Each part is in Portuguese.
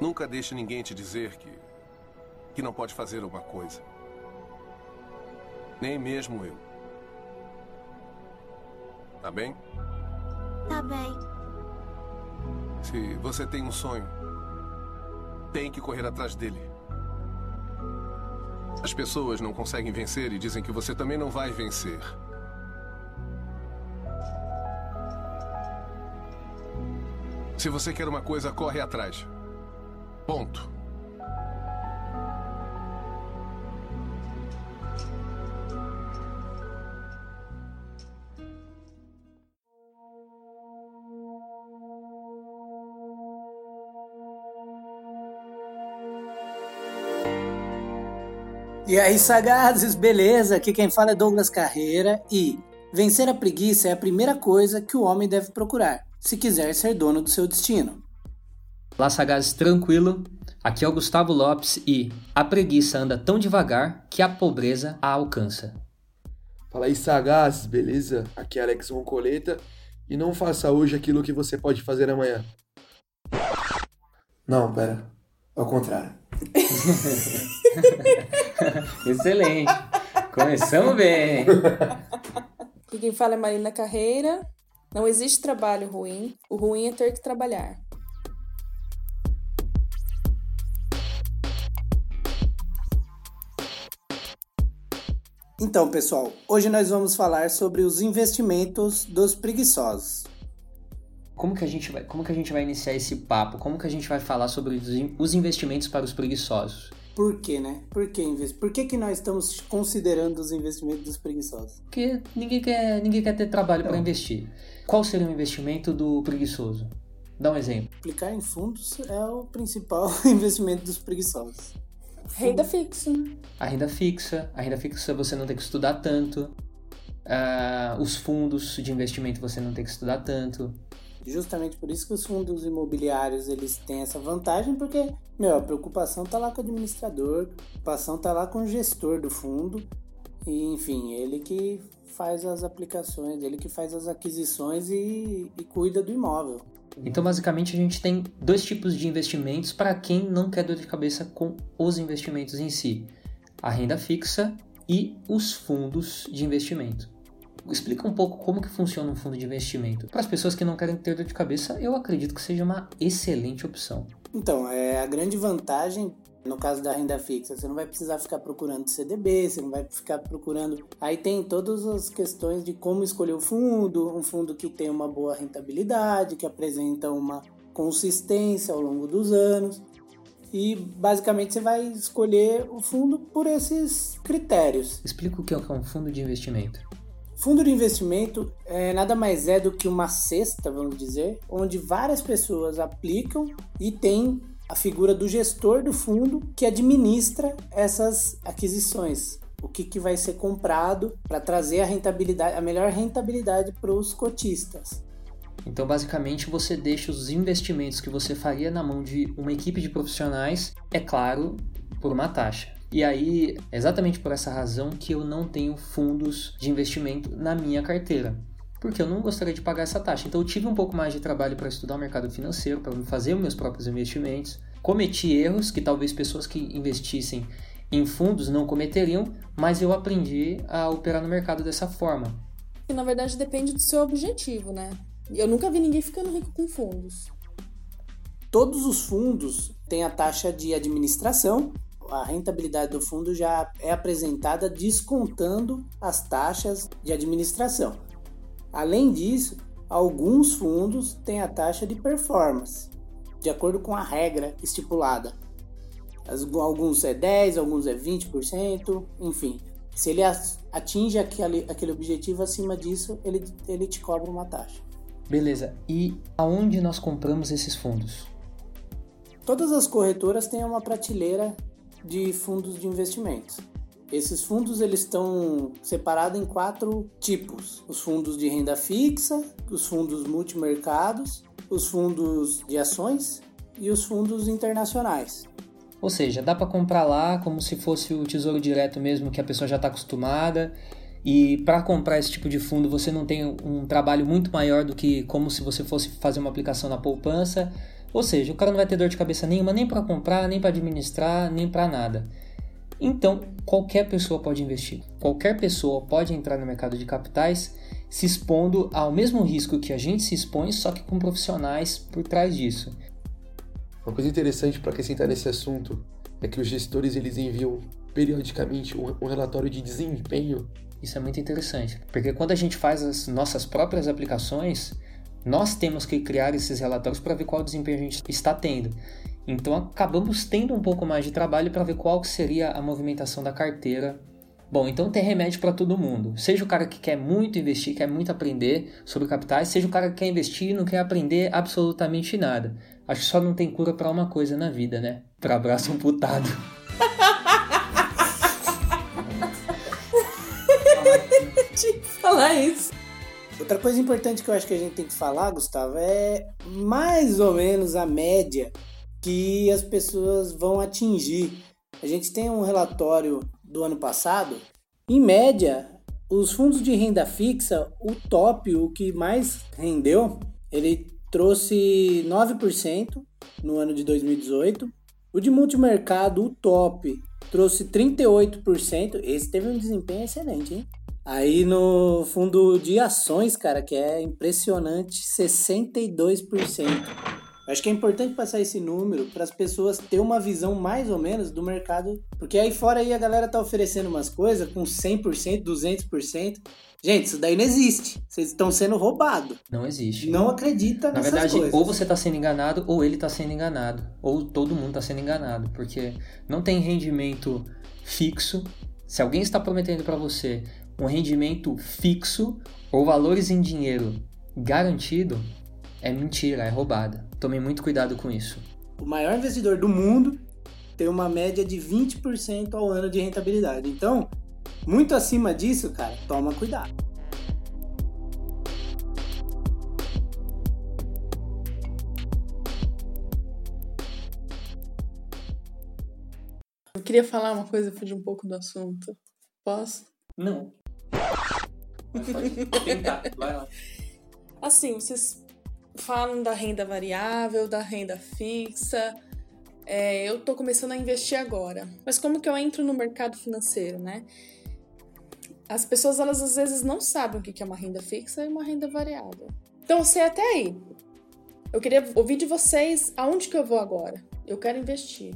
Nunca deixe ninguém te dizer que. que não pode fazer uma coisa. Nem mesmo eu. Tá bem? Tá bem. Se você tem um sonho, tem que correr atrás dele. As pessoas não conseguem vencer e dizem que você também não vai vencer. Se você quer uma coisa, corre atrás. Ponto. E aí, sagazes, beleza? Aqui quem fala é Douglas Carreira e vencer a preguiça é a primeira coisa que o homem deve procurar, se quiser ser dono do seu destino. Olá, sagazes, tranquilo? Aqui é o Gustavo Lopes e a preguiça anda tão devagar que a pobreza a alcança. Fala aí, sagazes, beleza? Aqui é Alex Roncoleta e não faça hoje aquilo que você pode fazer amanhã. Não, pera. Ao contrário. Excelente. Começamos bem. E quem fala é Marina Carreira. Não existe trabalho ruim. O ruim é ter que trabalhar. Então, pessoal, hoje nós vamos falar sobre os investimentos dos preguiçosos. Como que a gente vai, como que a gente vai iniciar esse papo? Como que a gente vai falar sobre os investimentos para os preguiçosos? Por quê, né? Por que investir? Por que, que nós estamos considerando os investimentos dos preguiçosos? Porque ninguém quer, ninguém quer ter trabalho para investir. Qual seria o investimento do preguiçoso? Dá um exemplo. Aplicar em fundos é o principal investimento dos preguiçosos. Renda fixa. A renda fixa. A renda fixa você não tem que estudar tanto. Uh, os fundos de investimento você não tem que estudar tanto. Justamente por isso que os fundos imobiliários eles têm essa vantagem, porque meu, a preocupação tá lá com o administrador, a preocupação tá lá com o gestor do fundo, e enfim, ele que faz as aplicações, ele que faz as aquisições e, e cuida do imóvel. Então, basicamente, a gente tem dois tipos de investimentos para quem não quer dor de cabeça com os investimentos em si: a renda fixa e os fundos de investimento. Explica um pouco como que funciona um fundo de investimento. Para as pessoas que não querem ter dor de cabeça, eu acredito que seja uma excelente opção. Então, é a grande vantagem no caso da renda fixa, você não vai precisar ficar procurando CDB, você não vai ficar procurando. Aí tem todas as questões de como escolher o fundo, um fundo que tem uma boa rentabilidade, que apresenta uma consistência ao longo dos anos. E basicamente você vai escolher o fundo por esses critérios. Explica o que é um fundo de investimento. Fundo de investimento é, nada mais é do que uma cesta, vamos dizer, onde várias pessoas aplicam e tem a figura do gestor do fundo que administra essas aquisições. O que, que vai ser comprado para trazer a rentabilidade, a melhor rentabilidade para os cotistas. Então, basicamente, você deixa os investimentos que você faria na mão de uma equipe de profissionais, é claro, por uma taxa. E aí, exatamente por essa razão que eu não tenho fundos de investimento na minha carteira. Porque eu não gostaria de pagar essa taxa. Então eu tive um pouco mais de trabalho para estudar o mercado financeiro, para fazer os meus próprios investimentos. Cometi erros que talvez pessoas que investissem em fundos não cometeriam, mas eu aprendi a operar no mercado dessa forma. E na verdade depende do seu objetivo, né? Eu nunca vi ninguém ficando rico com fundos. Todos os fundos têm a taxa de administração a rentabilidade do fundo já é apresentada descontando as taxas de administração. Além disso, alguns fundos têm a taxa de performance, de acordo com a regra estipulada. Alguns é 10, alguns é 20%, enfim. Se ele atinge aquele, aquele objetivo acima disso, ele, ele te cobra uma taxa. Beleza. E aonde nós compramos esses fundos? Todas as corretoras têm uma prateleira de fundos de investimentos. Esses fundos eles estão separados em quatro tipos: os fundos de renda fixa, os fundos multimercados, os fundos de ações e os fundos internacionais. Ou seja, dá para comprar lá como se fosse o tesouro direto mesmo que a pessoa já está acostumada. E para comprar esse tipo de fundo você não tem um trabalho muito maior do que como se você fosse fazer uma aplicação na poupança. Ou seja, o cara não vai ter dor de cabeça nenhuma nem para comprar, nem para administrar, nem para nada. Então, qualquer pessoa pode investir. Qualquer pessoa pode entrar no mercado de capitais se expondo ao mesmo risco que a gente se expõe, só que com profissionais por trás disso. Uma coisa interessante para acrescentar nesse assunto é que os gestores eles enviam periodicamente um, relatório de desempenho. Isso é muito interessante, porque quando a gente faz as nossas próprias aplicações, nós temos que criar esses relatórios para ver qual desempenho a gente está tendo. Então acabamos tendo um pouco mais de trabalho para ver qual seria a movimentação da carteira. Bom, então tem remédio para todo mundo. Seja o cara que quer muito investir, quer muito aprender sobre capitais, seja o cara que quer investir e não quer aprender absolutamente nada. Acho que só não tem cura para uma coisa na vida, né? Para abraço amputado. Tinha que falar isso. Outra coisa importante que eu acho que a gente tem que falar, Gustavo, é mais ou menos a média que as pessoas vão atingir. A gente tem um relatório do ano passado. Em média, os fundos de renda fixa, o top, o que mais rendeu, ele trouxe 9% no ano de 2018. O de multimercado, o top, trouxe 38%. Esse teve um desempenho excelente, hein? Aí no fundo de ações, cara, que é impressionante, 62%. Acho que é importante passar esse número para as pessoas ter uma visão mais ou menos do mercado, porque aí fora aí a galera tá oferecendo umas coisas com 100%, 200%. Gente, isso daí não existe. Vocês estão sendo roubados. Não existe. Não acredita Na verdade, coisas. ou você está sendo enganado ou ele está sendo enganado, ou todo mundo está sendo enganado, porque não tem rendimento fixo. Se alguém está prometendo para você um rendimento fixo ou valores em dinheiro garantido, é mentira, é roubada. Tome muito cuidado com isso. O maior investidor do mundo tem uma média de 20% ao ano de rentabilidade. Então, muito acima disso, cara, toma cuidado. Eu queria falar uma coisa, fugir um pouco do assunto. Posso? Não. Pode tentar, vai lá. Assim, vocês falam da renda variável, da renda fixa. É, eu tô começando a investir agora. Mas como que eu entro no mercado financeiro, né? As pessoas, elas às vezes não sabem o que é uma renda fixa e uma renda variável. Então, você até aí. Eu queria ouvir de vocês aonde que eu vou agora. Eu quero investir.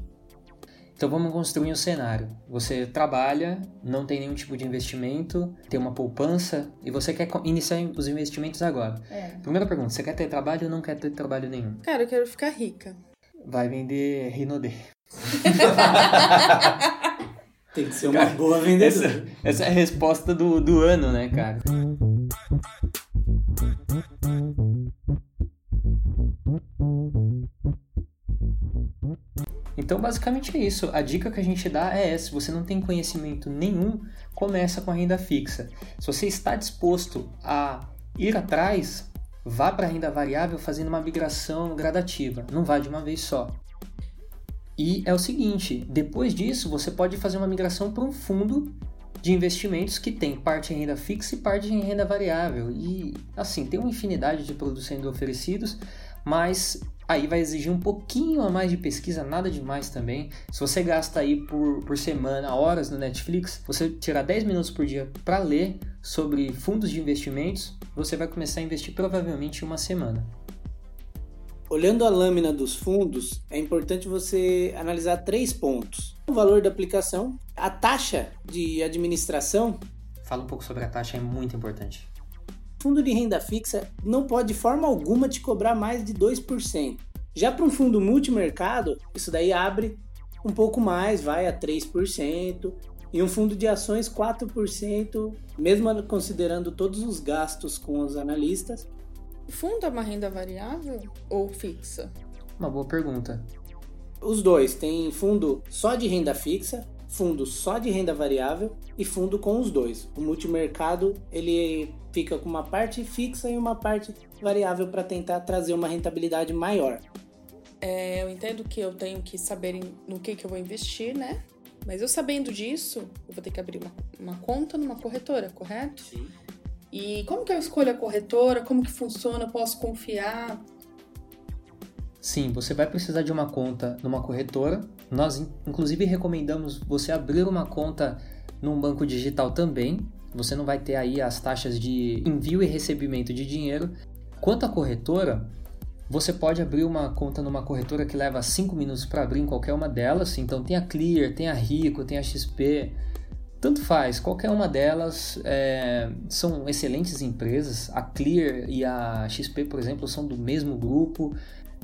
Então vamos construir um cenário. Você trabalha, não tem nenhum tipo de investimento, tem uma poupança e você quer iniciar os investimentos agora. É. Primeira pergunta, você quer ter trabalho ou não quer ter trabalho nenhum? Cara, eu quero ficar rica. Vai vender Rinodê. Tem que ser uma boa vendedora. Essa é a resposta do, do ano, né, cara? Então, basicamente é isso. A dica que a gente dá é essa: se você não tem conhecimento nenhum, começa com a renda fixa. Se você está disposto a ir atrás, vá para a renda variável fazendo uma migração gradativa. Não vá de uma vez só. E é o seguinte: depois disso, você pode fazer uma migração para um fundo de investimentos que tem parte em renda fixa e parte em renda variável. E assim, tem uma infinidade de produtos sendo oferecidos, mas aí vai exigir um pouquinho a mais de pesquisa, nada demais também. Se você gasta aí por, por semana horas no Netflix, você tirar 10 minutos por dia para ler sobre fundos de investimentos, você vai começar a investir provavelmente em uma semana. Olhando a lâmina dos fundos, é importante você analisar três pontos: o valor da aplicação, a taxa de administração. Fala um pouco sobre a taxa, é muito importante. Fundo de renda fixa não pode de forma alguma te cobrar mais de 2%. Já para um fundo multimercado, isso daí abre um pouco mais, vai a 3%. E um fundo de ações, 4%, mesmo considerando todos os gastos com os analistas. Fundo é uma renda variável ou fixa? Uma boa pergunta. Os dois, tem fundo só de renda fixa, fundo só de renda variável e fundo com os dois. O multimercado, ele fica com uma parte fixa e uma parte variável para tentar trazer uma rentabilidade maior. É, eu entendo que eu tenho que saber em- no que, que eu vou investir, né? Mas eu sabendo disso, eu vou ter que abrir uma, uma conta numa corretora, correto? Sim. E como que eu escolho a corretora? Como que funciona? Eu posso confiar? Sim, você vai precisar de uma conta numa corretora. Nós, inclusive, recomendamos você abrir uma conta num banco digital também. Você não vai ter aí as taxas de envio e recebimento de dinheiro. Quanto à corretora, você pode abrir uma conta numa corretora que leva 5 minutos para abrir em qualquer uma delas. Então tem a Clear, tem a Rico, tem a XP. Tanto faz, qualquer uma delas é, são excelentes empresas. A Clear e a XP, por exemplo, são do mesmo grupo.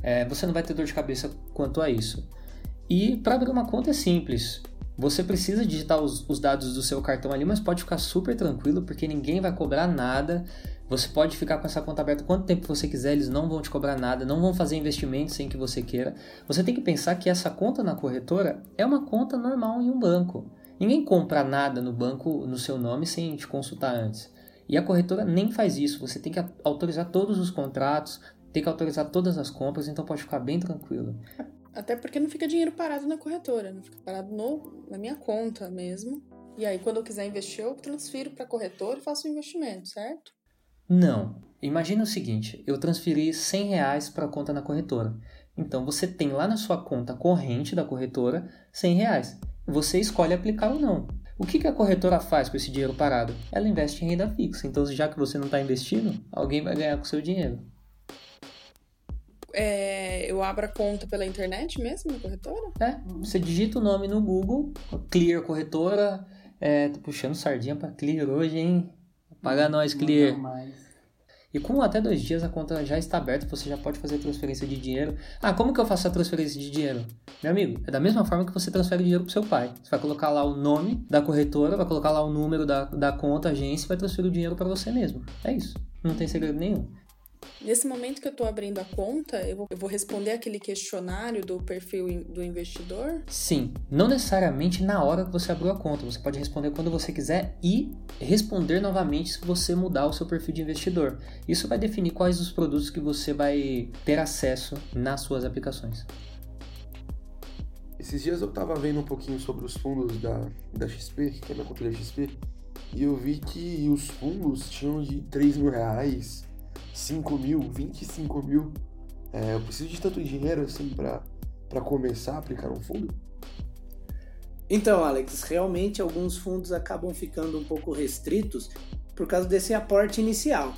É, você não vai ter dor de cabeça quanto a isso. E para abrir uma conta é simples. Você precisa digitar os, os, dados do seu cartão ali, mas pode ficar super tranquilo porque ninguém vai cobrar nada. Você pode ficar com essa conta aberta quanto tempo você quiser, eles não vão te cobrar nada, não vão fazer investimentos sem que você queira. Você tem que pensar que essa conta na corretora é uma conta normal em um banco. Ninguém compra nada no banco no seu nome sem te consultar antes. E a corretora nem faz isso. Você tem que autorizar todos os contratos, tem que autorizar todas as compras, então pode ficar bem tranquilo. Até porque não fica dinheiro parado na corretora, não fica parado no, na minha conta mesmo. E aí, quando eu quiser investir, eu transfiro para a corretora e faço o investimento, certo? Não. Imagina o seguinte: eu transferi 100 reais para a conta na corretora. Então você tem lá na sua conta corrente da corretora 100 reais. Você escolhe aplicar ou não. O que, que a corretora faz com esse dinheiro parado? Ela investe em renda fixa. Então, já que você não está investindo, alguém vai ganhar com o seu dinheiro. É, eu abro a conta pela internet mesmo na corretora? É, você digita o nome no Google, Clear Corretora. É, tô puxando sardinha para Clear hoje, hein? Paga nós, Clear. E com até dois dias a conta já está aberta, você já pode fazer transferência de dinheiro. Ah, como que eu faço a transferência de dinheiro? Meu amigo, é da mesma forma que você transfere dinheiro para seu pai. Você vai colocar lá o nome da corretora, vai colocar lá o número da, da conta, agência e vai transferir o dinheiro para você mesmo. É isso. Não tem segredo nenhum. Nesse momento que eu estou abrindo a conta, eu vou, eu vou, responder aquele questionário do perfil do investidor? Sim, não necessariamente na hora que você abriu a conta. Você pode responder quando você quiser e responder novamente se você mudar o seu perfil de investidor. Isso vai definir quais os produtos que você vai ter acesso nas suas aplicações. Esses dias eu estava vendo um pouquinho sobre os fundos da, da XP, que é minha conta da XP, e eu vi que os fundos tinham de 3 mil reais, 5 mil, 25 mil. É, eu preciso de tanto dinheiro assim para começar a aplicar um fundo? Então, Alex, realmente alguns fundos acabam ficando um pouco restritos por causa desse aporte inicial.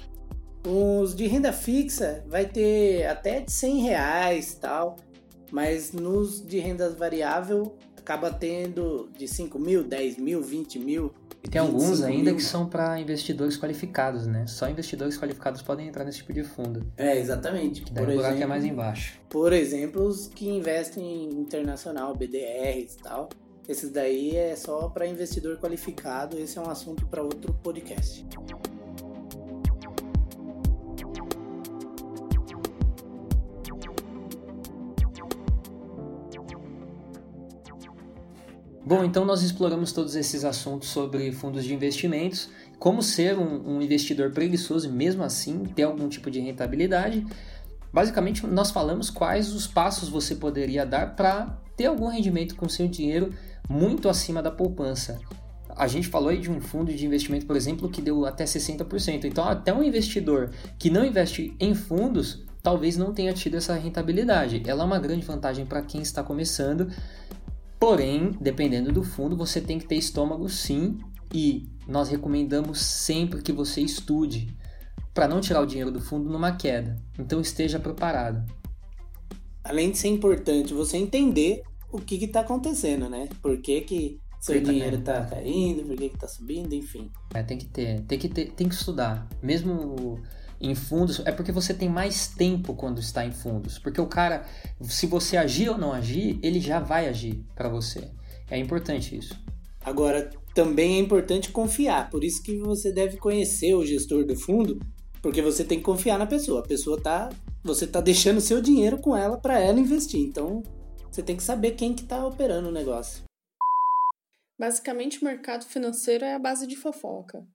Os de renda fixa vai ter até de 100 reais tal, mas nos de renda variável acaba tendo de 5 mil, 10 mil, 20 mil. E tem alguns ainda mil. que são para investidores qualificados, né? Só investidores qualificados podem entrar nesse tipo de fundo. É, exatamente. Que daí por o buraco é mais embaixo. Por exemplo, os que investem em internacional, BDRs e tal. Esses daí é só para investidor qualificado. Esse é um assunto para outro podcast. Bom, então nós exploramos todos esses assuntos sobre fundos de investimentos, como ser um, um investidor preguiçoso e mesmo assim ter algum tipo de rentabilidade. Basicamente, nós falamos quais os passos você poderia dar para ter algum rendimento com seu dinheiro muito acima da poupança. A gente falou aí de um fundo de investimento, por exemplo, que deu até 60%. Então, até um investidor que não investe em fundos talvez não tenha tido essa rentabilidade. Ela é uma grande vantagem para quem está começando Porém, dependendo do fundo, você tem que ter estômago sim, e nós recomendamos sempre que você estude para não tirar o dinheiro do fundo numa queda. Então esteja preparado. Além de ser importante você entender o que está acontecendo, né? Por que, que seu tá dinheiro está caindo, por que está subindo, enfim. É, tem que ter, tem que ter, tem que estudar. Mesmo em fundos é porque você tem mais tempo quando está em fundos. Porque o cara, se você agir ou não agir, ele já vai agir para você. É importante isso. Agora, também é importante confiar. Por isso que você deve conhecer o gestor do fundo, porque você tem que confiar na pessoa. A pessoa tá, você tá deixando seu dinheiro com ela para ela investir. Então, você tem que saber quem que tá operando o negócio. Basicamente, o mercado financeiro é a base de fofoca.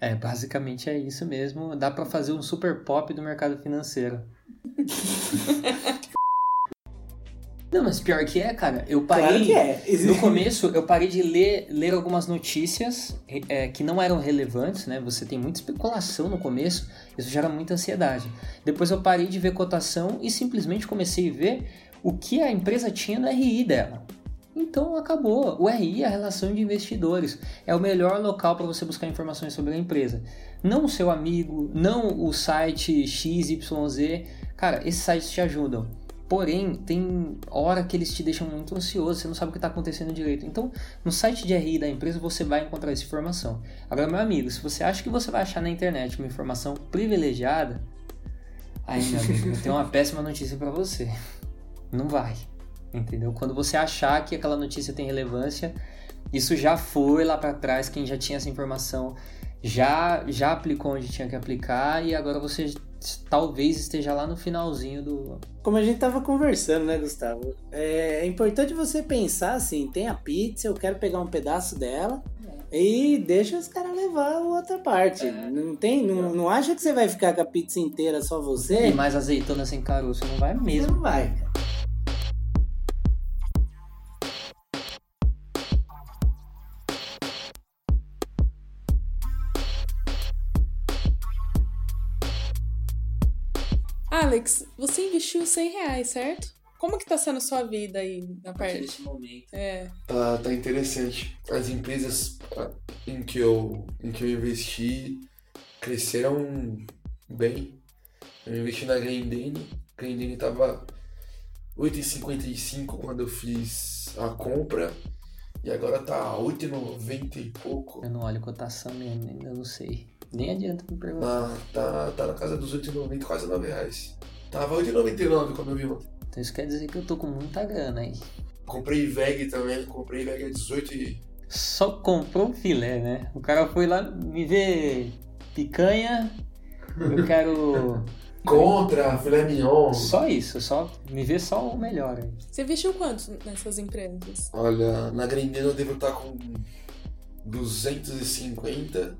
É, basicamente é isso mesmo. Dá para fazer um super pop do mercado financeiro. Não, mas pior que é, cara. Eu parei. Claro que é. No começo, eu parei de ler, ler algumas notícias é, que não eram relevantes, né? Você tem muita especulação no começo, isso gera muita ansiedade. Depois eu parei de ver cotação e simplesmente comecei a ver o que a empresa tinha no RI dela. Então acabou. O RI é a relação de investidores. É o melhor local para você buscar informações sobre a empresa. Não o seu amigo, não o site XYZ. Cara, esses sites te ajudam. Porém, tem hora que eles te deixam muito ansioso, você não sabe o que está acontecendo direito. Então, no site de RI da empresa você vai encontrar essa informação. Agora, meu amigo, se você acha que você vai achar na internet uma informação privilegiada, aí, meu amigo, eu tenho uma péssima notícia para você. Não vai. Entendeu? Quando você achar que aquela notícia tem relevância, isso já foi lá para trás, quem já tinha essa informação já já aplicou onde tinha que aplicar e agora você talvez esteja lá no finalzinho do. Como a gente tava conversando, né, Gustavo? É, é importante você pensar assim: tem a pizza, eu quero pegar um pedaço dela. E deixa os caras levar a outra parte. É. Não tem, não, não acha que você vai ficar com a pizza inteira só você? E mais azeitona sem caroço, não vai mesmo. Não vai, cara. Alex, você investiu 100 reais, certo? Como que tá sendo a sua vida aí na parte? Nesse momento. É. Tá, tá interessante. As empresas ah, em que eu, em que eu investi cresceram bem. Eu investi na Grendene. Grendene tava 8,55 quando eu fiz a compra. E agora tá 8,90 e pouco. Eu não olho cotação mesmo, ainda não sei. Nem adianta me perguntar. Ah, tá, tá na casa dos 8,90, quase 9 reais. Tava 8,99 quando eu vi ontem. Então isso quer dizer que eu tô com muita grana aí. Comprei VEG também, comprei VEG a 18 e... Só comprou um filé, né? O cara foi lá me ver picanha, eu quero... Contra, filé mignon. Só isso, só me vê só o melhor aí. Você investiu quanto nessas empresas? Olha, na Grendene eu devo estar com 250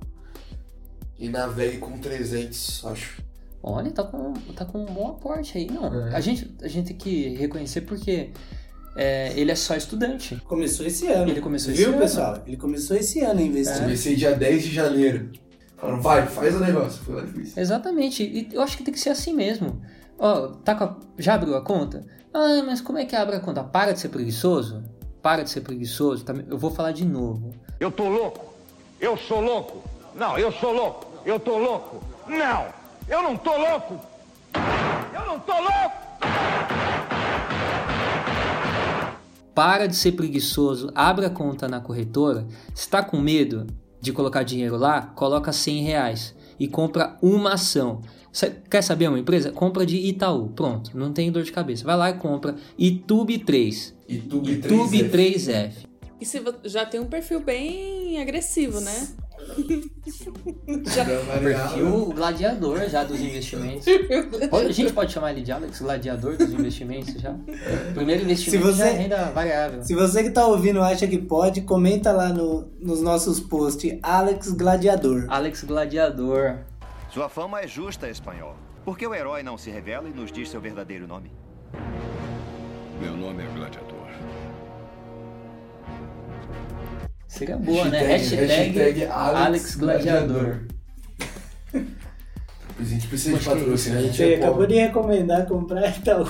e na VEG com 300, acho. Olha, tá com, tá com um bom aporte aí. Não, É. a, gente, a gente tem que reconhecer porque é, ele é só estudante. Começou esse ano. Ele começou Viu, esse ano. pessoal? Ele começou esse ano a investir. Comecei dia 10 de janeiro. Falaram, vai, faz o negócio. Fui lá e fiz. Exatamente, e eu acho que tem que ser assim mesmo. Ó, tá com a- já abriu a conta? Ah, mas como é que abre a conta? Para de ser preguiçoso? Para de ser preguiçoso. tá? Eu vou falar de novo. Eu tô louco? Eu sou louco? Não, eu sou louco. Eu tô louco? Não, eu não tô louco. Eu não tô louco. Para de ser preguiçoso, abre a conta na corretora. Está com medo de colocar dinheiro lá? Coloca 100 reais e compra uma ação. Quer saber uma empresa? Compra de Itaú. Pronto, não tem dor de cabeça. Vai lá e compra Itube 3. YouTube Itube 3 3F. E você já tem um perfil bem agressivo, né? Já, Perfil gladiador já dos investimentos. A gente pode chamar ele de Alex Gladiador dos investimentos já? Primeiro investimento Se você- já é renda variável. Se você que tá ouvindo acha que pode, comenta lá no- nos nossos posts Alex Gladiador. Alex Gladiador. Sua fama é justa, espanhol. Por que o herói não se revela e nos diz seu verdadeiro nome? Meu nome é Gladiador. Seria boa, né? Hashtag- Hashtag, hashtag Alex, Alex Gladiador. A gente precisa de patrocínio, a gente Você é acabou de recomendar comprar Itaú.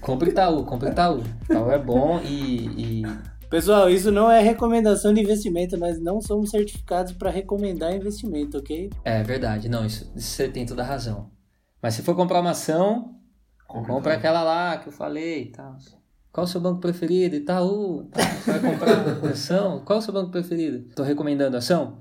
Compre Itaú, compre Itaú. Itaú é bom e, e Pessoal, isso não é recomendação de investimento, nós não somos certificados para recomendar investimento, ok? É verdade, não, isso, isso você tem toda a razão. Mas se for comprar uma ação, Compra compra aquela lá que eu falei e tal. Qual o seu banco preferido? Itaú. Tá, Você vai comprar ação? Qual o seu banco preferido? Tô recomendando ação?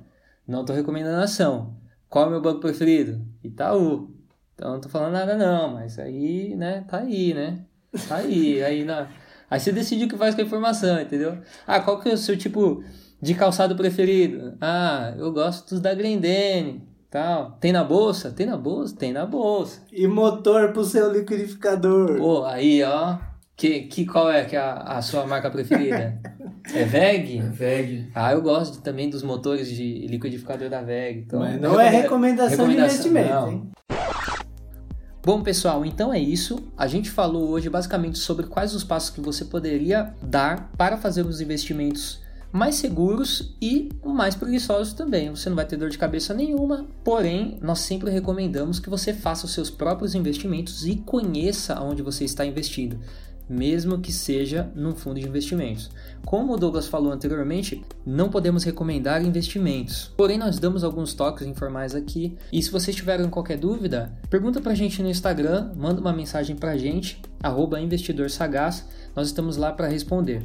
Não tô recomendando ação. Qual é o meu banco preferido? Itaú. Então não tô falando nada não, mas aí, né, tá aí, né? Tá aí, aí na... Aí você decide o que faz com a informação, entendeu? Ah, qual que é o seu tipo de calçado preferido? Ah, eu gosto dos da Grendene, tal. Tem na bolsa? Tem na bolsa? Tem na bolsa. E motor pro seu liquidificador. Pô, aí, ó. Que, que, qual é que é a, a sua marca preferida? É VEG? VEG. Ah, eu gosto também dos motores de liquidificador da VEG. Então, Mas não é recomenda- recomendação de recomendação, investimento, não. hein? Bom, pessoal, então é isso. A gente falou hoje basicamente sobre quais os passos que você poderia dar para fazer os investimentos mais seguros e mais preguiçosos também. Você não vai ter dor de cabeça nenhuma, porém, nós sempre recomendamos que você faça os seus próprios investimentos e conheça onde você está investindo mesmo que seja num fundo de investimentos. Como o Douglas falou anteriormente, não podemos recomendar investimentos. Porém, nós damos alguns toques informais aqui. E se vocês tiverem qualquer dúvida, pergunta pra gente no Instagram, manda uma mensagem pra gente, arroba investidor sagaz, nós estamos lá para responder.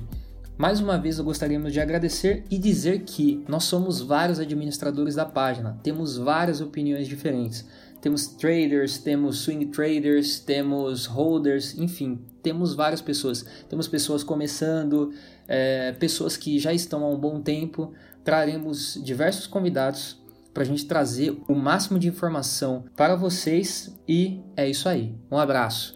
Mais uma vez, eu gostaríamos de agradecer e dizer que nós somos vários administradores da página, temos várias opiniões diferentes. Temos traders, temos swing traders, temos holders, enfim, temos várias pessoas. Temos pessoas começando, é, pessoas que já estão há um bom tempo. Traremos diversos convidados para a gente trazer o máximo de informação para vocês e é isso aí. Um abraço.